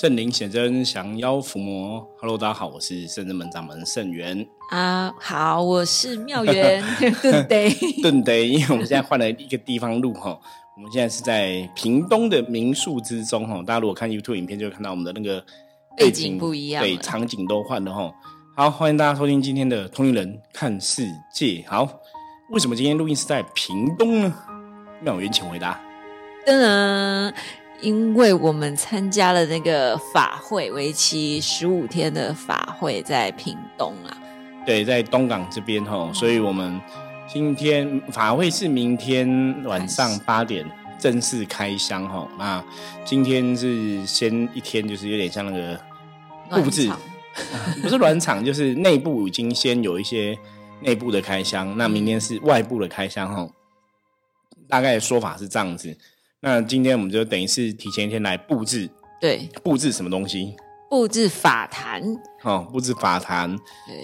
圣灵显真，降妖伏魔。Hello，大家好，我是圣真门掌门圣元啊。好，我是妙元顿得顿得，因为我们现在换了一个地方录哈。我们现在是在屏东的民宿之中哈。大家如果看 YouTube 影片，就会看到我们的那个背景不一样，对，场景都换了哈。好，欢迎大家收听今天的《通灵人看世界》。好，为什么今天录音是在屏东呢？妙元，请回答。噔。因为我们参加了那个法会，为期十五天的法会，在屏东啊。对，在东港这边吼，所以我们今天法会是明天晚上八点正式开箱吼。那今天是先一天，就是有点像那个布置，不是暖场，就是内部已经先有一些内部的开箱。那明天是外部的开箱吼。大概说法是这样子。那今天我们就等于是提前一天来布置，对，布置什么东西？布置法坛，哦，布置法坛，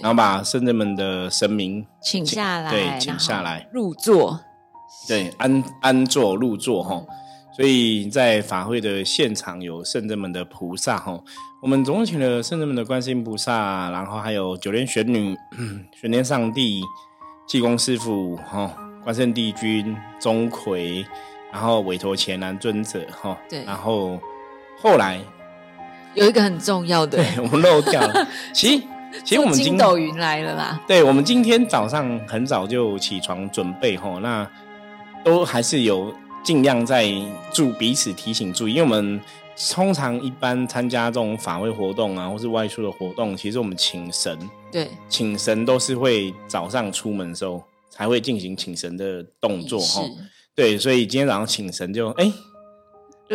然后把圣人们的神明请下来，对，请下来入座，对，安安坐入座哈。所以在法会的现场有圣人们的菩萨哈，我们总共请了圣人们的观世音菩萨，然后还有九莲玄女、玄天上帝、济公师傅哈、关圣帝君、钟馗。然后委托前南尊者哈，对，然后后来有一个很重要的，我们漏掉了。其实，其实我们筋斗云来了啦。对，我们今天早上很早就起床准备哈，那都还是有尽量在注彼此提醒注意，因为我们通常一般参加这种法会活动啊，或是外出的活动，其实我们请神，对，请神都是会早上出门的时候才会进行请神的动作哈。对，所以今天早上请神就哎，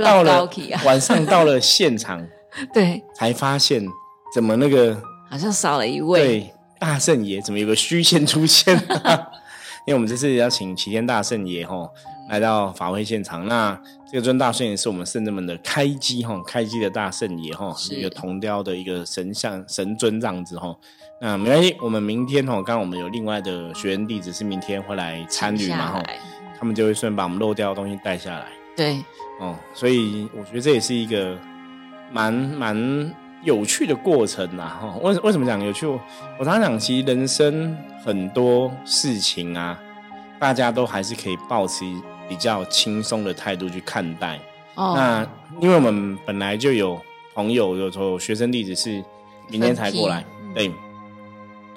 到了 晚上到了现场，对，才发现怎么那个好像少了一位，对，大圣爷怎么有个虚线出现？因为我们这次要请齐天大圣爷哈来到法会现场，那这个尊大圣爷是我们圣人们的开机哈，开机的大圣爷哈，是一个铜雕的一个神像神尊这样子哈。那没关系，我们明天哈，刚刚我们有另外的学员弟子是明天会来参与嘛哈。他们就会顺便把我们漏掉的东西带下来。对，哦，所以我觉得这也是一个蛮蛮有趣的过程呐。哈，为为什么讲有趣？我常常讲，其实人生很多事情啊，大家都还是可以保持比较轻松的态度去看待。哦，那因为我们本来就有朋友，有时候学生弟子是明天才过来，对，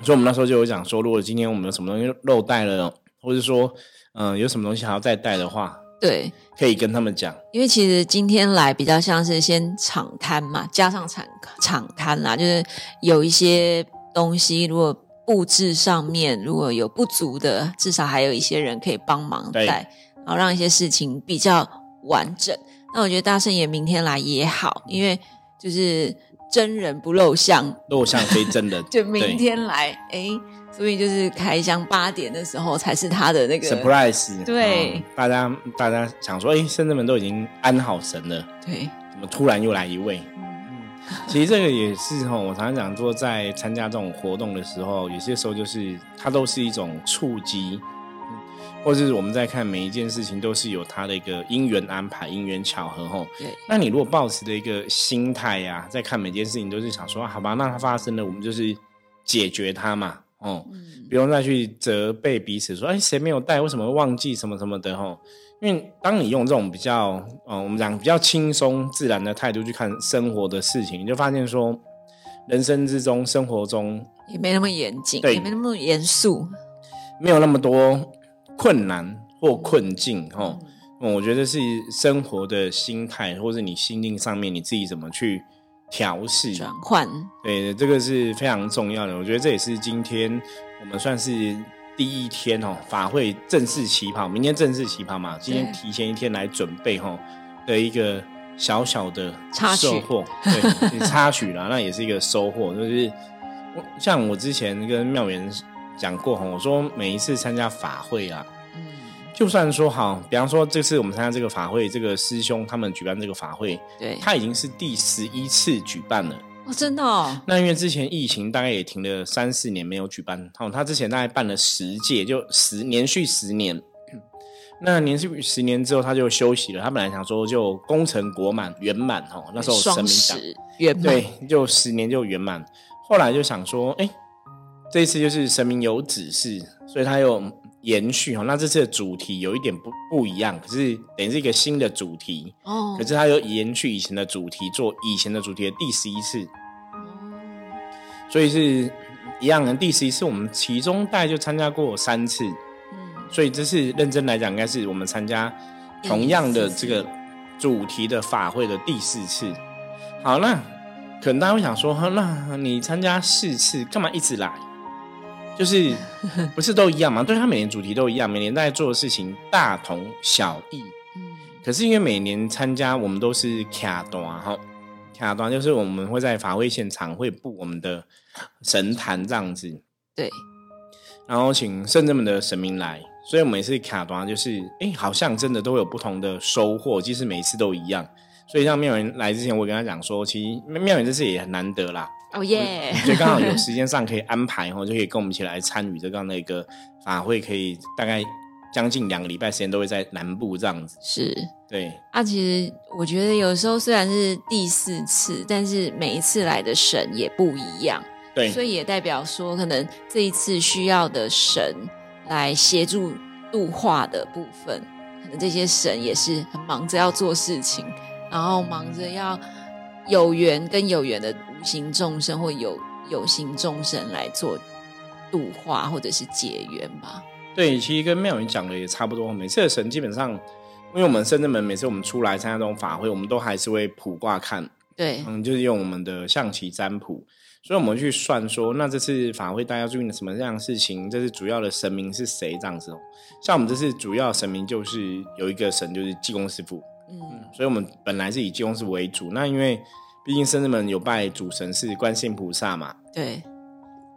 所以我们那时候就有讲说，如果今天我们有什么东西漏带了，或者说。嗯，有什么东西还要再带的话，对，可以跟他们讲。因为其实今天来比较像是先场摊嘛，加上场场摊啦，就是有一些东西，如果布置上面如果有不足的，至少还有一些人可以帮忙带，然后让一些事情比较完整。那我觉得大圣爷明天来也好，因为就是真人不露相，露相非真人，就明天来，哎。所以就是开箱八点的时候才是他的那个 surprise，对，大家大家想说，哎，圣人们都已经安好神了，对，怎么突然又来一位？嗯，其实这个也是哈，我常常讲说，在参加这种活动的时候，有些时候就是它都是一种触及，或者是我们在看每一件事情都是有它的一个因缘安排、因缘巧合哈。对，那你如果抱持的一个心态呀，在看每件事情都是想说，好吧，那它发生了，我们就是解决它嘛。哦，不用再去责备彼此，说哎，谁没有带？为什么会忘记什么什么的？哈，因为当你用这种比较，嗯，我们讲比较轻松自然的态度去看生活的事情，你就发现说，人生之中、生活中也没那么严谨，也没那么严肃，没有那么多困难或困境。哈，我觉得是生活的心态，或者你心境上面你自己怎么去。调试转换，对，这个是非常重要的。我觉得这也是今天我们算是第一天哦，法会正式起跑，明天正式起跑嘛。今天提前一天来准备哈的一个小小的收获，对，插曲啦，那也是一个收获。就是像我之前跟妙元讲过哈，我说每一次参加法会啊。就算说好，比方说这次我们参加这个法会，这个师兄他们举办这个法会，对，他已经是第十一次举办了。哦，真的哦。那因为之前疫情大概也停了三四年没有举办，哦，他之前大概办了十届，就十连续十年。那连续十年之后，他就休息了。他本来想说就功成国满圆满哦，那时候神明讲圆满，对，就十年就圆满。后来就想说，哎，这一次就是神明有指示，所以他又延续哈。那这次的主题有一点不不一样，可是等于是一个新的主题哦。可是他又延续以前的主题，做以前的主题的第十一次所以是一样的。第十一次我们其中大概就参加过三次。嗯所以这是认真来讲，应该是我们参加同样的这个主题的法会的第四次。好，那可能大家会想说，那你参加四次，干嘛一直来？就是不是都一样吗？对他每年主题都一样，每年在做的事情大同小异。嗯。可是因为每年参加，我们都是卡端哈，卡端就是我们会在法会现场会布我们的神坛这样子。对。然后请圣人们的神明来。所以，我每次卡端就是，哎，好像真的都有不同的收获，即使每一次都一样。所以，像妙云来之前，我跟他讲说，其实妙云这次也很难得啦。哦耶！所以刚好有时间上可以安排，然后就可以跟我们一起来参与这样的一个法会，可以大概将近两个礼拜时间都会在南部这样子。是，对。啊，其实我觉得有时候虽然是第四次，但是每一次来的神也不一样。对。所以也代表说，可能这一次需要的神。来协助度化的部分，可能这些神也是很忙着要做事情，然后忙着要有缘跟有缘的无形众生或有有形众生来做度化或者是结缘吧。对，其实跟妙云讲的也差不多。每次的神基本上，因为我们深圳门每次我们出来参加这种法会，我们都还是会卜卦看，对，嗯，就是用我们的象棋占卜。所以，我们去算说，那这次法会大家注意的什么样的事情？这次主要的神明是谁？这样子哦。像我们这次主要神明就是有一个神，就是济公师傅。嗯，所以我们本来是以济公师傅为主。那因为毕竟生日们有拜主神是观世音菩萨嘛。对。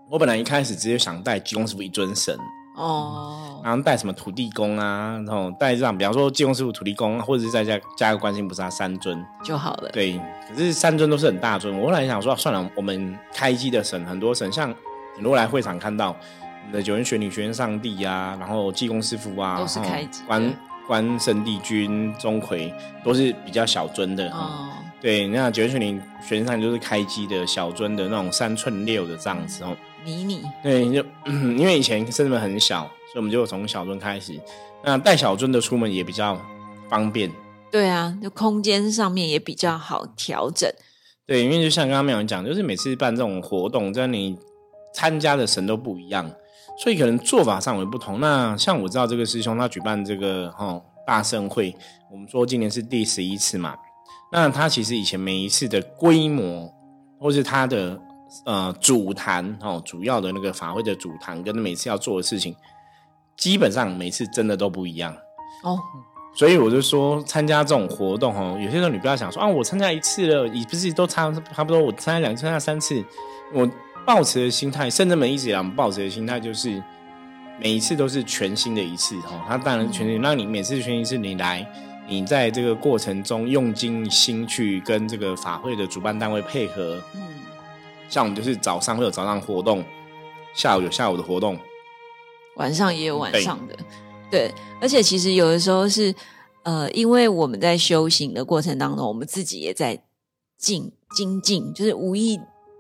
我本来一开始直接想带济公师傅一尊神。哦，然后带什么土地公啊，然后带这样，比方说济公师傅、土地公，或者是再加加个观世音菩萨三尊就好了。对，可是三尊都是很大尊。我后来想说，算了，我们开机的神很多神，像你如果来会场看到我们的九元玄女、玄上帝啊，然后济公师傅啊，都是开机。关关圣帝君、钟馗都是比较小尊的。哦，对，那九元玄女、玄上就是开机的小尊的那种三寸六的这样子哦。迷你对，就 因为以前圣们很小，所以我们就从小尊开始。那带小尊的出门也比较方便。对啊，就空间上面也比较好调整。对，因为就像刚刚没有人讲，就是每次办这种活动，在你参加的神都不一样，所以可能做法上会不同。那像我知道这个师兄他举办这个哈大盛会，我们说今年是第十一次嘛。那他其实以前每一次的规模，或是他的。呃，主坛哦，主要的那个法会的主坛，跟每次要做的事情，基本上每次真的都不一样哦。所以我就说，参加这种活动哦，有些时候你不要想说啊，我参加一次了，你不是都差差不多？我参加两次、参加三次，我抱持的心态，甚至们一直以来抱持的心态就是，每一次都是全新的一次哦。他当然全新，那你每次全新一次，你来，你在这个过程中用尽心去跟这个法会的主办单位配合，嗯。像我们就是早上会有早上活动，下午有下午的活动，晚上也有晚上的，对。而且其实有的时候是，呃，因为我们在修行的过程当中，我们自己也在进精进，就是无意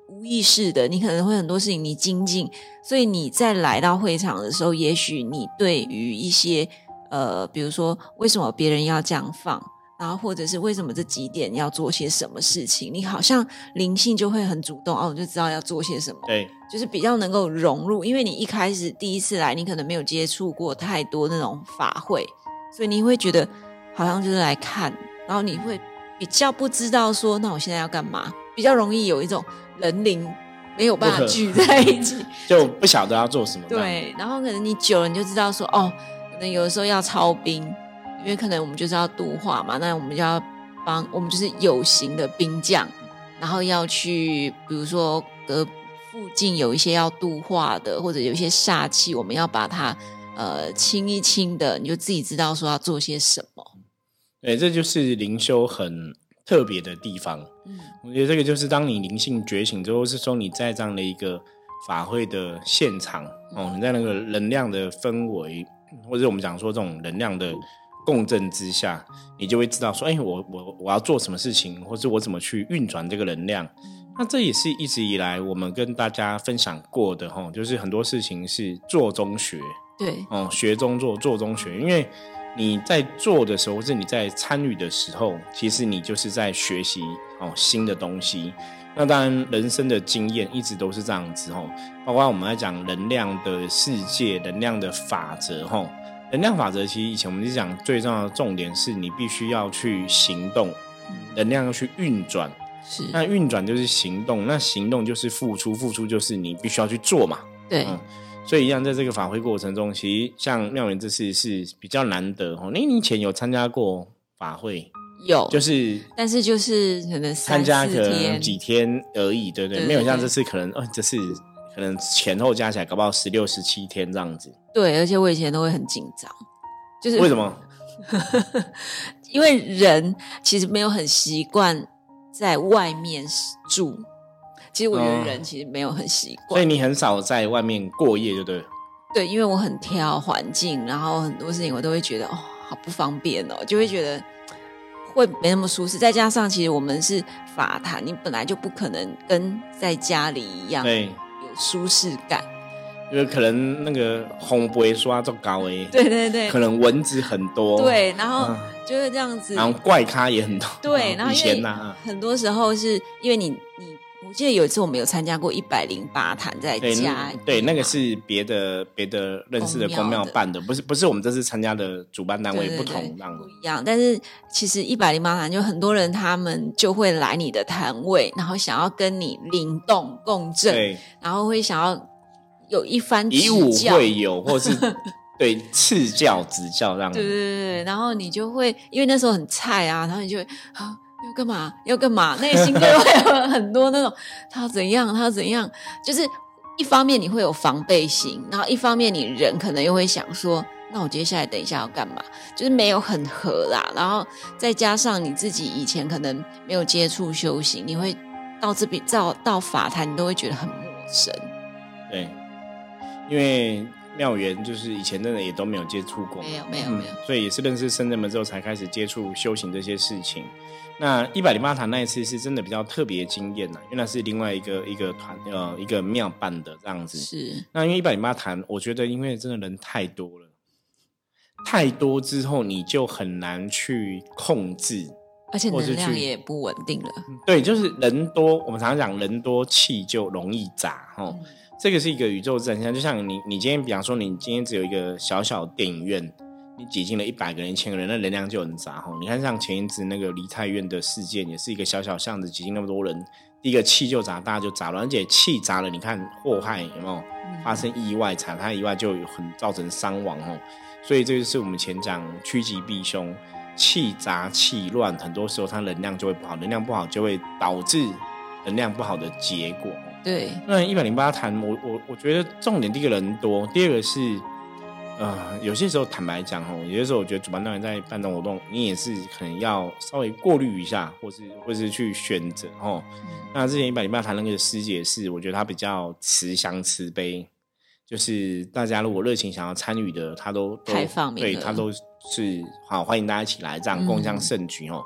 无意识的，你可能会很多事情你精进，所以你在来到会场的时候，也许你对于一些呃，比如说为什么别人要这样放。然后，或者是为什么这几点要做些什么事情？你好像灵性就会很主动哦，我就知道要做些什么。对，就是比较能够融入，因为你一开始第一次来，你可能没有接触过太多那种法会，所以你会觉得好像就是来看，然后你会比较不知道说，那我现在要干嘛？比较容易有一种人灵没有办法聚在一起，就不晓得要做什么。对，然后可能你久了，你就知道说，哦，可能有的时候要操兵。因为可能我们就是要度化嘛，那我们就要帮我们就是有形的兵将，然后要去，比如说隔附近有一些要度化的，或者有一些煞气，我们要把它呃清一清的，你就自己知道说要做些什么。对，这就是灵修很特别的地方。嗯，我觉得这个就是当你灵性觉醒之后，是说你在这样的一个法会的现场哦，你在那个能量的氛围。或者我们讲说这种能量的共振之下，你就会知道说，哎，我我我要做什么事情，或者我怎么去运转这个能量。那这也是一直以来我们跟大家分享过的哈，就是很多事情是做中学，对，哦，学中做，做中学，因为你在做的时候，或者你在参与的时候，其实你就是在学习哦新的东西。那当然，人生的经验一直都是这样子哦，包括我们在讲能量的世界、能量的法则哦。能量法则其实以前我们就讲最重要的重点是你必须要去行动，能量要去运转。是，那运转就是行动，那行动就是付出，付出就是你必须要去做嘛。对，所以一样在这个法会过程中，其实像妙元这次是比较难得哦。你以前有参加过法会？有，就是，但是就是可能参加可能几天而已，对不对？没有像这次可能，哦，这次可能前后加起来搞不好十六、十七天这样子。对，而且我以前都会很紧张，就是为什么？因为人其实没有很习惯。在外面住，其实我觉得人其实没有很习惯，所以你很少在外面过夜，对不对？对，因为我很挑环境，然后很多事情我都会觉得哦，好不方便哦，就会觉得会没那么舒适。再加上其实我们是法坛，你本来就不可能跟在家里一样有舒适感。因为可能那个红不会刷这么高诶，对对对，可能蚊子很多，对，然后就是这样子，然后怪咖也很多，对，然后以前呢，很多时候是因为你你，我记得有一次我们有参加过一百零八坛在家，对，那个是别的别的认识的公庙办的，不是不是我们这次参加的主办单位不同，样不一样。但是其实一百零八坛就很多人他们就会来你的摊位，然后想要跟你灵动共振，然后会想要。有一番以武会友，或是 对赐教指教这样。对对对对，然后你就会因为那时候很菜啊，然后你就会啊要干嘛要干嘛，内心就会有很多那种他要怎样他要怎样，就是一方面你会有防备心，然后一方面你人可能又会想说，那我接下来等一下要干嘛？就是没有很合啦，然后再加上你自己以前可能没有接触修行，你会到这边到到法坛，你都会觉得很陌生。对。因为妙缘就是以前真的人也都没有接触过，没有没有没有，所以也是认识深圳门之后才开始接触修行这些事情。那一百零八堂那一次是真的比较特别经验呐，因为那是另外一个一个团呃一个庙办的这样子。是。那因为一百零八堂，我觉得因为真的人太多了，太多之后你就很难去控制，而且能量也不稳定了。对，就是人多，我们常常讲人多气就容易杂哈。这个是一个宇宙真相，就像你，你今天比方说，你今天只有一个小小电影院，你挤进了一百个人、一千个人，那能量就很杂哈。你看像前一次那个梨泰院的事件，也是一个小小巷子挤进那么多人，第一个气就杂，大家就杂了，而且气杂了，你看祸害有没有发生意外，产生意外就有很造成伤亡哦。所以这就是我们前讲趋吉避凶，气杂气乱，很多时候它能量就会不好，能量不好就会导致能量不好的结果。对，那一百零八谈，我我我觉得重点第一个人多，第二个是，呃，有些时候坦白讲哦，有些时候我觉得主办单位在办动活动，你也是可能要稍微过滤一下，或是或是去选择哦。那之前一百零八谈那个师姐是，我觉得她比较慈祥慈悲，就是大家如果热情想要参与的，她都开放，对她都是好欢迎大家一起来这样共襄盛举哦。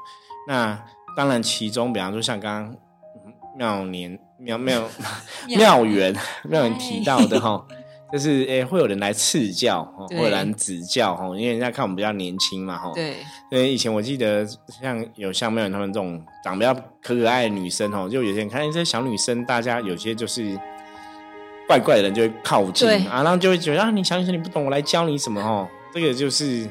那当然其中，比方说像刚刚妙年。妙妙 妙缘妙缘提到的哈，就是诶会有人来赐教，会有人指教哈，因为人家看我们比较年轻嘛哈。对。因为以前我记得像有像妙缘他们这种长得比较可可爱的女生哈，就有些人看这些小女生，大家有些就是怪怪的人就会靠近啊，然后就会觉得啊，你小女生你不懂，我来教你什么哈。这个就是，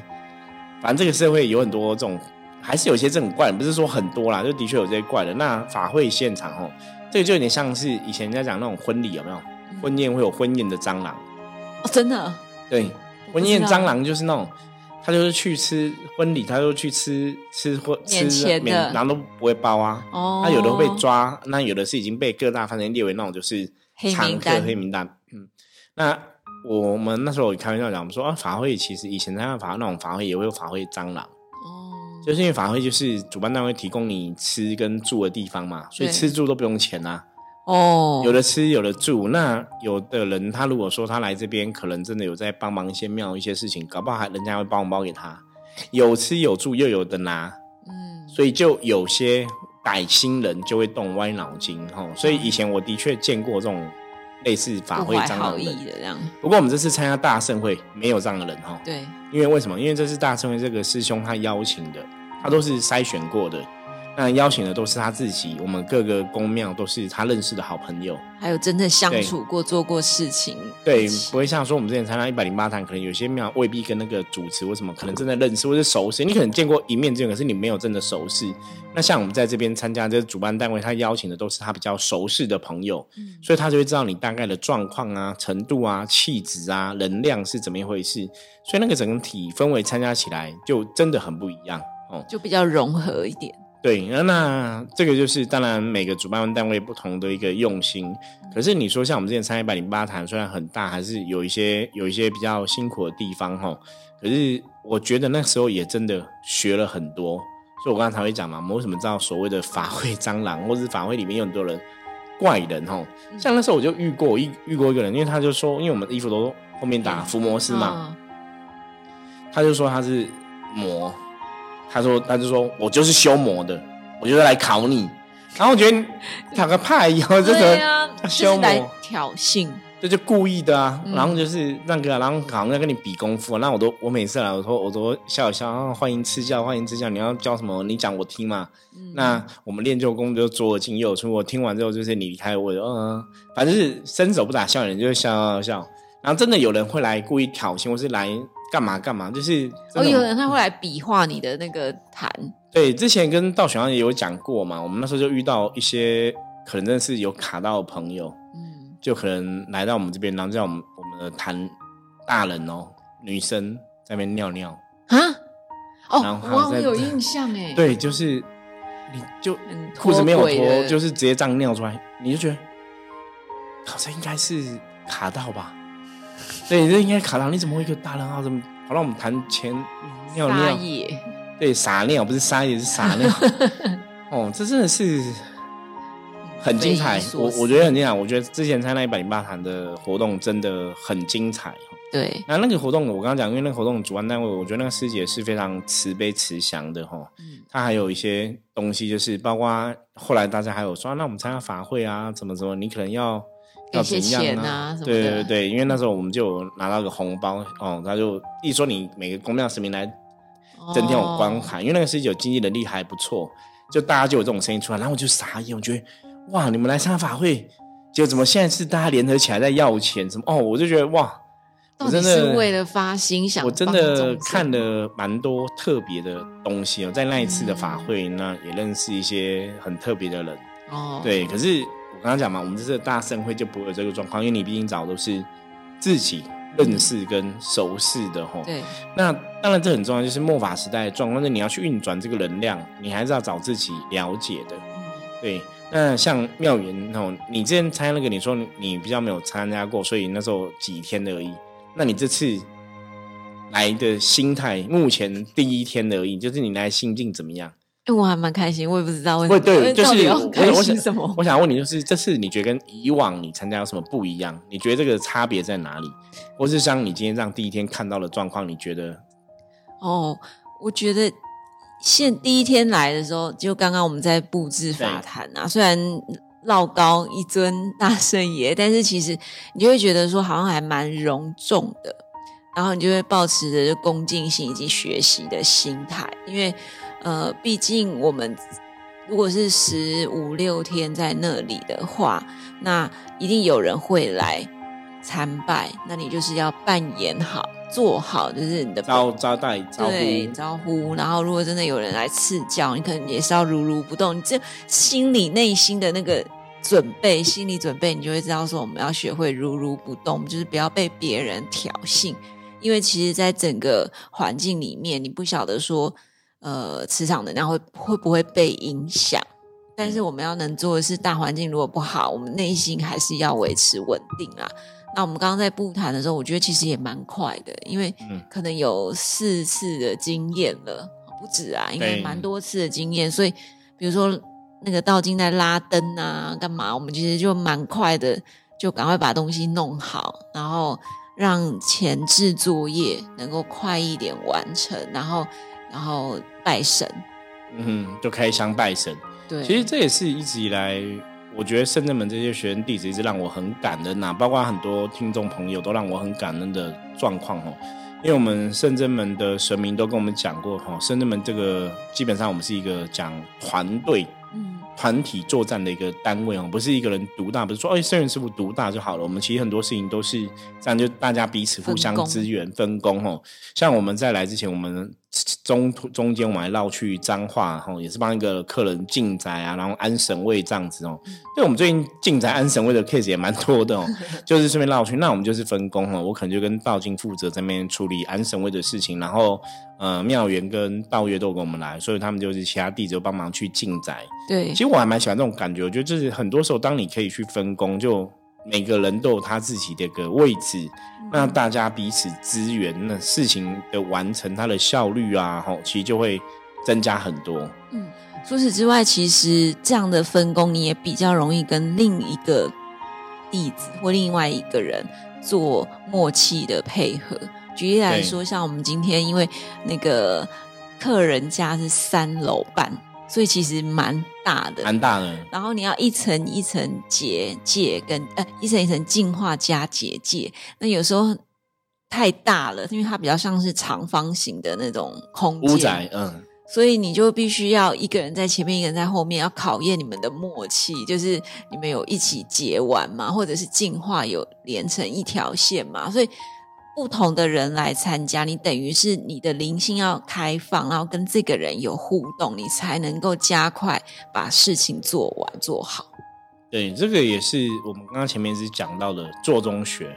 反正这个社会有很多这种，还是有些这种怪，不是说很多啦，就的确有这些怪的。那法会现场哦。这个就有点像是以前人家讲那种婚礼有没有？婚宴会有婚宴的蟑螂哦，真的？对，婚宴蟑螂就是那种，他就是去吃婚礼，他就去吃吃婚吃面，然后都不会包啊。哦，他有的会被抓，那有的是已经被各大饭店列为那种就是常客黑名单。嗯，那我们那时候开玩笑讲，我们说啊，法会其实以前那法那种法会也会有法会蟑螂。就是因为法会就是主办单位提供你吃跟住的地方嘛，所以吃住都不用钱呐。哦，有的吃，有的住。那有的人他如果说他来这边，可能真的有在帮忙一些庙一些事情，搞不好还人家会包红包给他，有吃有住又有的拿，嗯，所以就有些歹心人就会动歪脑筋哈。所以以前我的确见过这种类似法会不怀好蟑螂人，的这样，不过我们这次参加大盛会没有这样的人哈。对，因为为什么？因为这次大盛会这个师兄他邀请的，他都是筛选过的。那邀请的都是他自己，我们各个宫庙都是他认识的好朋友。还有真正相处过、做过事情，对不会像说我们之前参加一百零八堂，可能有些庙未必跟那个主持为什么可能真的认识或是熟识，你可能见过一面之缘，可是你没有真的熟识。那像我们在这边参加，这主办单位他邀请的都是他比较熟识的朋友，嗯所以他就会知道你大概的状况啊、程度啊、气质啊、能量是怎么一回事，所以那个整体氛围参加起来就真的很不一样哦。就比较融合一点。对，那那这个就是当然每个主办单位不同的一个用心。可是你说像我们之前参加一百零八坛，虽然很大，还是有一些有一些比较辛苦的地方哈。可是我觉得那时候也真的学了很多，所以我刚才才会讲嘛，我们为什么知道所谓的法会蟑螂，或者是法会里面有很多人怪人哈。像那时候我就遇过遇遇过一个人，因为他就说，因为我们的衣服都后面打伏魔师嘛，嗯他就说他是魔，他说他就说我就是修魔的，我就是来考你。然后我觉得打个派以后，这个对啊，就修魔，挑衅，这就故意的啊。嗯然后就是那个，然后好像在跟你比功夫、啊。那我都我每次来，我说我都笑一笑，啊欢迎赐教，欢迎赐教。你要教什么？你讲我听嘛。嗯那我们练就功就左耳进右耳出。我听完之后，就是你离开我，就嗯，反正是伸手不打笑脸，就是笑笑笑。然后真的有人会来故意挑衅，或是来干嘛干嘛，就是哦，有人他会来比划你的那个痰，对，之前跟道玄阳也有讲过嘛，我们那时候就遇到一些可能真的是有卡到的朋友，嗯，就可能来到我们这边，然后叫我们我们的谈大人哦，女生在那边尿尿，啊，哦，哇，我有印象哎，，对，就是你就裤子没有脱，就是直接这样尿出来，你就觉得，好像应该是卡到吧？对，这应该卡到，你怎么会一个大人啊？怎么跑到我们谈钱尿撒尿？野，对，撒尿不是撒野是撒尿。哦，这真的是很精彩我我觉得很精彩。我觉得之前参加一百零八堂的活动真的很精彩。对，那那个活动我刚刚讲，因为那个活动主办单位，我觉得那个师姐是非常慈悲慈祥的哈。嗯她还有一些东西，就是包括后来大家还有说，啊那我们参加法会啊，怎么怎么，你可能要要钱啊什么对对对，因为那时候我们就有拿到个红包哦，他就一说你每个公庙神明来增添我关哦，因为那个师姐有经济能力还不错，就大家就有这种声音出来，然后我就傻眼，我觉得哇，你们来参加法会，结果怎么现在是大家联合起来在要钱？什么哦，我就觉得哇，我真的是为了发心想我真的看了蛮多特别的东西哦，在那一次的法会，那也认识一些很特别的人。哦，对，可是我刚刚讲嘛，我们这次的大盛会就不会有这个状况，因为你毕竟找都是自己认识跟熟识的吼。对，那当然这很重要，就是末法时代的状况，那你要去运转这个能量，你还是要找自己了解的。对，那像妙缘哦，你之前参加那个，你说你比较没有参加过，所以那时候几天而已。那你这次来的心态，目前第一天而已，就是你来心境怎么样？哎，我还蛮开心，我也不知道为什么，对，就是要开我我想心什么？我想问你，就是这次你觉得跟以往你参加有什么不一样？你觉得这个差别在哪里？或是像你今天这样第一天看到的状况，你觉得哦，我觉得现第一天来的时候，就刚刚我们在布置法坛啊，虽然绕高一尊大圣爷，但是其实你就会觉得说好像还蛮隆重的，然后你就会保持着恭敬心以及学习的心态，因为呃，毕竟我们如果是十五六天在那里的话，那一定有人会来参拜，那你就是要扮演好。做好就是你的招招待招呼？对招呼，然后如果真的有人来赐教，你可能也是要如如不动。你这心里内心的那个准备，心理准备，你就会知道说我们要学会如如不动，就是不要被别人挑衅。因为其实，在整个环境里面，你不晓得说，呃，磁场能量会会不会被影响。但是我们要能做的是，大环境如果不好，我们内心还是要维持稳定啊。那我们刚刚在布谈的时候，我觉得其实也蛮快的，因为嗯可能有四次的经验了，不止啊，应该对蛮多次的经验。所以，比如说那个道金在拉灯啊，干嘛？我们其实就蛮快的，就赶快把东西弄好，然后让前置作业能够快一点完成，然后然后拜神，嗯，就开箱拜神。对，其实这也是一直以来，我觉得圣正门这些学生弟子一直让我很感恩呐，包括很多听众朋友都让我很感恩的状况哦。因为我们圣真门的神明都跟我们讲过哈，圣真门这个基本上我们是一个讲团队、嗯团体作战的一个单位哦，不是一个人独大，不是说哎圣元师傅独大就好了。我们其实很多事情都是这样，就大家彼此互相支援、分工哦。像我们在来之前，我们。中途中间我们还绕去彰化，哈，也是帮一个客人进宅啊，然后安神位这样子哦。对，我们最近进宅安神位的 case 也蛮多的哦，就是顺便绕去。那我们就是分工哦，我可能就跟道经负责在那边处理安神位的事情，然后呃庙员跟道月都跟我们来，所以他们就是其他弟子帮忙去进宅。对，其实我还蛮喜欢这种感觉，我觉得就是很多时候当你可以去分工，就每个人都有他自己的个位置。那大家彼此支援，那事情的完成，它的效率啊，吼，其实就会增加很多。嗯，除此之外，其实这样的分工，你也比较容易跟另一个弟子或另外一个人做默契的配合。举例来说，像我们今天，因为那个客人家是三楼半。所以其实蛮大的，蛮大的。然后你要一层一层结界，跟呃一层一层进化加结界。那有时候太大了，因为它比较像是长方形的那种空间，屋宅，嗯。所以你就必须要一个人在前面，一个人在后面，要考验你们的默契，就是你们有一起结完嘛，或者是进化有连成一条线嘛，所以。不同的人来参加，你等于是你的灵性要开放，然后跟这个人有互动，你才能够加快把事情做完做好。对，这个也是我们刚刚前面是讲到的做中学。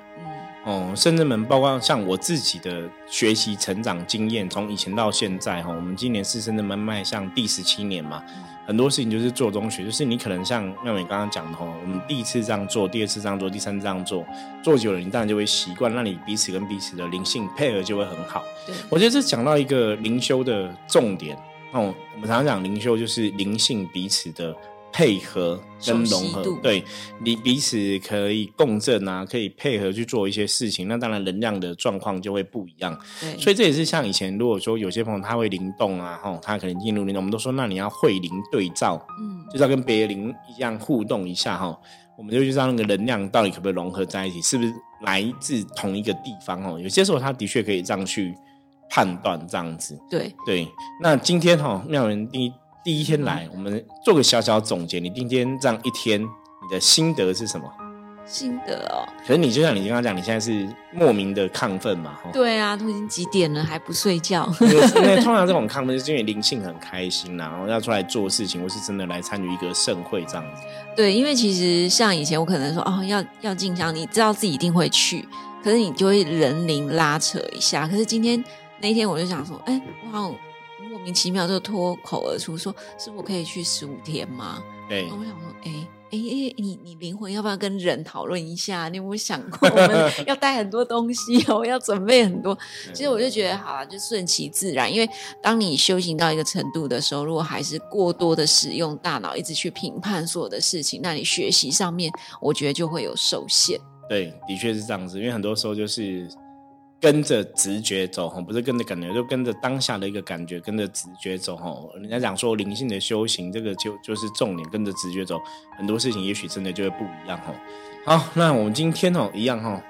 嗯，哦，甚至们包括像我自己的学习成长经验，从以前到现在哈，我们今年是深圳门迈向第十七年嘛。很多事情就是做中学，就是你可能像妙美刚刚讲的哦，我们第一次这样做，第二次这样做，第三次这样做，做久了你当然就会习惯，那你彼此跟彼此的灵性配合就会很好。对，我觉得这讲到一个灵修的重点哦，我们常常讲灵修就是灵性彼此的。配合跟融合，对你彼此可以共振啊，可以配合去做一些事情，那当然能量的状况就会不一样。对，所以这也是像以前如果说有些朋友他会灵动啊，吼，他可能进入灵动，我们都说那你要会灵对照，嗯，就是要跟别灵一样互动一下哈，我们就去知道那个能量到底可不可以融合在一起，是不是来自同一个地方哦？有些时候他的确可以这样去判断这样子。对对，那今天哈妙人第一。第一天来，我们做个小小总结。你今天这样一天，你的心得是什么？心得哦。可是你就像你刚刚讲，你现在是莫名的亢奋嘛？对啊，都已经几点了还不睡觉？因为通常这种亢奋是因为灵性很开心然后要出来做事情，或是真的来参与一个盛会这样子。对，因为其实像以前我可能说哦，要要进香，你知道自己一定会去，可是你就会人灵拉扯一下。可是今天那一天我就想说，哎，哇！莫名其妙就脱口而出说：“师傅可以去十五天吗？”对，我想说：“哎哎哎，你你灵魂要不要跟人讨论一下？你有没有想过我们要带很多东西哦，要准备很多？其实我就觉得好了，就顺其自然。因为当你修行到一个程度的时候，如果还是过多的使用大脑，一直去评判所有的事情，那你学习上面，我觉得就会有受限。对，的确是这样子。因为很多时候就是。跟着直觉走哈，不是跟着感觉，就跟着当下的一个感觉，跟着直觉走哈。人家讲说灵性的修行，这个就就是重点，跟着直觉走，很多事情也许真的就会不一样哈。好，那我们今天哦一样哈。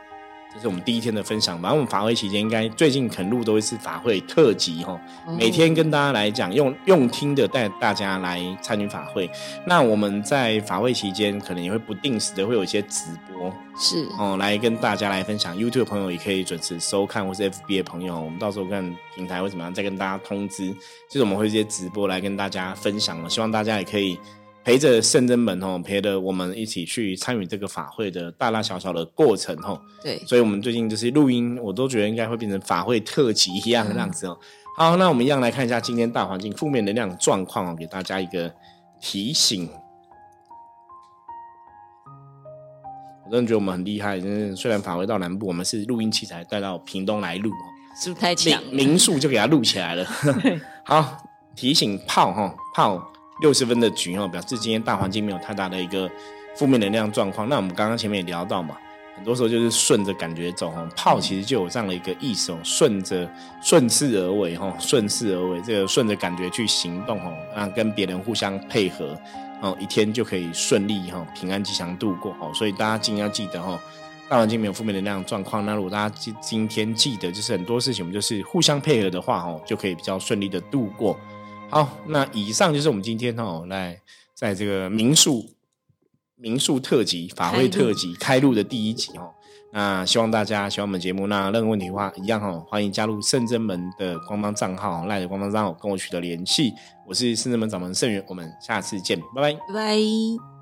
这是我们第一天的分享反正。我们法会期间应该最近肯录都会是法会特辑哈，每天跟大家来讲，用用听的带大家来参与法会。那我们在法会期间可能也会不定时的会有一些直播，是哦，来跟大家来分享。YouTube 朋友也可以准时收看，或是 FB 的朋友，我们到时候看平台会怎么样，再跟大家通知。就是我们会这些直播来跟大家分享希望大家也可以。陪着圣真门哦，陪着我们一起去参与这个法会的大大小小的过程哦。对，所以我们最近就是录音，我都觉得应该会变成法会特辑一样的样子哦。好，那我们一样来看一下今天大环境负面能量状况哦，给大家一个提醒。我真的觉得我们很厉害，真是虽然法会到南部，我们是录音器材带到屏东来录哦，是不是太强？民宿就给它录起来了。好，提醒炮哈炮。六十分的局哦，表示今天大环境没有太大的一个负面能量状况。那我们刚刚前面也聊到嘛，很多时候就是顺着感觉走哦，炮其实就有这样的一个意思哦，顺着顺势而为哈，顺势而为，这个顺着感觉去行动哦，让跟别人互相配合哦，一天就可以顺利哈，平安吉祥度过哦。所以大家今天要记得哈。大环境没有负面能量状况，那如果大家今今天记得，就是很多事情我们就是互相配合的话，哦，就可以比较顺利的度过。好，那以上就是我们今天哦，来在这个民宿民宿特辑法会特辑开录的第一集哦。那希望大家喜欢我们节目，那任何问题的话，一样哦，欢迎加入圣真门的官方账号赖的官方账号跟我取得联系。我是圣真门掌门圣元，我们下次见，拜拜，拜拜。